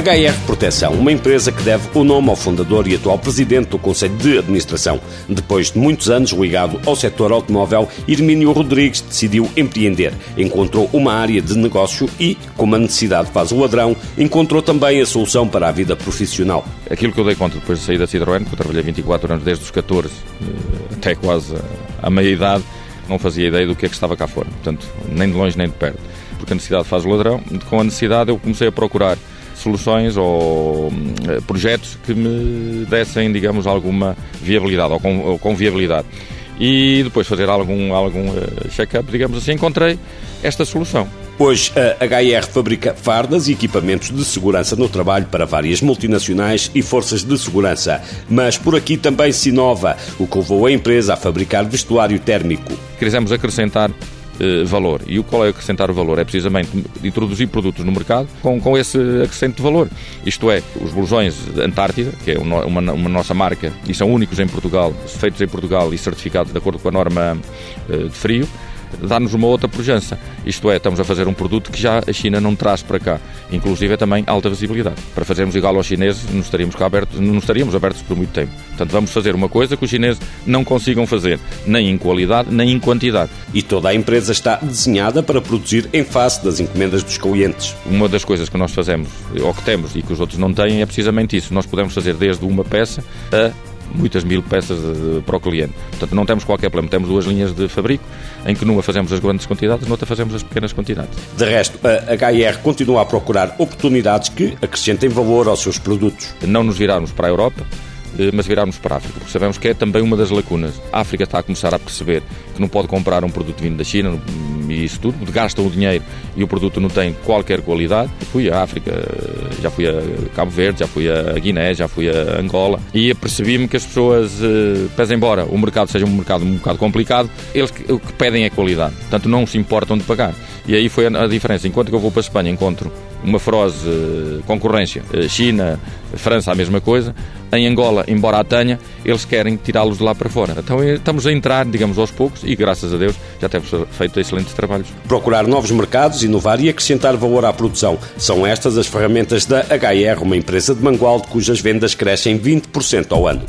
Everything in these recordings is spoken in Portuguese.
HR Proteção, uma empresa que deve o nome ao fundador e atual presidente do Conselho de Administração. Depois de muitos anos ligado ao setor automóvel, Hermínio Rodrigues decidiu empreender. Encontrou uma área de negócio e, como a necessidade faz o ladrão, encontrou também a solução para a vida profissional. Aquilo que eu dei conta depois de sair da Citroën, que eu trabalhei 24 anos desde os 14 eh, até quase a meia idade, não fazia ideia do que é que estava cá fora. Portanto, nem de longe nem de perto porque a necessidade faz o ladrão. Com a necessidade eu comecei a procurar soluções ou eh, projetos que me dessem, digamos, alguma viabilidade ou com, ou. E depois fazer algum, algum eh, check-up, digamos assim, encontrei esta solução. Hoje, a HR fabrica fardas e equipamentos de segurança no trabalho para várias multinacionais e forças de segurança. Mas por aqui também se inova, o que levou a empresa a fabricar vestuário térmico. Quisemos acrescentar eh, valor. E o qual é acrescentar o valor? É precisamente introduzir produtos no mercado com, com esse acrescento de valor. Isto é, os blusões Antártida, que é uma, uma, nossa marca e são únicos em Portugal, feitos em Portugal e certificados de acordo com a norma uh, de frio, dá-nos uma outra pujança. Isto é, estamos a fazer um produto que já a China não traz para cá. Inclusive é também alta visibilidade. Para fazermos igual aos chineses, não estaríamos, cá abertos, não estaríamos abertos por muito tempo. Portanto, vamos fazer uma coisa que os chineses não consigam fazer, nem em qualidade, nem em quantidade. E toda a empresa está desenhada para produzir em face das encomendas dos clientes. Uma das coisas que nós fazemos, ou que temos e que os outros não têm, é precisamente isso. Nós podemos fazer desde uma peça a muitas mil peças de, para o cliente. Portanto, não temos qualquer problema. Temos duas linhas de fabrico, em que numa fazemos as grandes quantidades, noutra fazemos as pequenas quantidades. De resto, a HR continua a procurar oportunidades que acrescentem valor aos seus produtos. Não nos virarmos para a Europa, eh, mas virarmos para a África, porque sabemos que é também uma das lacunas. A África está a começar a perceber que não pode comprar um produto vindo da China e isso tudo, gastam o dinheiro e o produto não tem qualquer qualidade. Fui à África, já fui a Cabo Verde, já fui a Guiné, já fui a Angola e apercebi-me que as pessoas, eh, pese embora o mercado seja um mercado um bocado complicado, eles o que pedem é qualidade, portanto não se importam de pagar. E aí foi a diferença. Enquanto que eu vou para a Espanha encontro uma feroz eh, concorrência, China, França, a mesma coisa, em Angola, embora a tenha, eles querem tirá-los de lá para fora. Então eh, estamos a entrar, digamos, aos poucos e, graças a Deus, já temos feito excelentes trabalhos. Procurar novos mercados, inovar e acrescentar valor à produção. São estas as ferramentas da HR, uma empresa de Mangualde cujas vendas crescem 20% ao ano.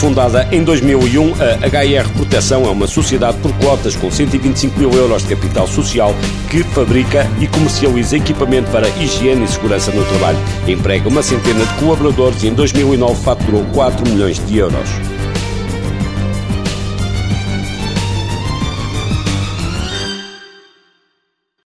Fundada em 2001, a HR Proteção é uma sociedade por cotas com 125 mil euros de capital social que fabrica e comercializa equipamento para higiene e segurança no trabalho. Emprega uma centena de colaboradores e em 2009 faturou 4 milhões de euros.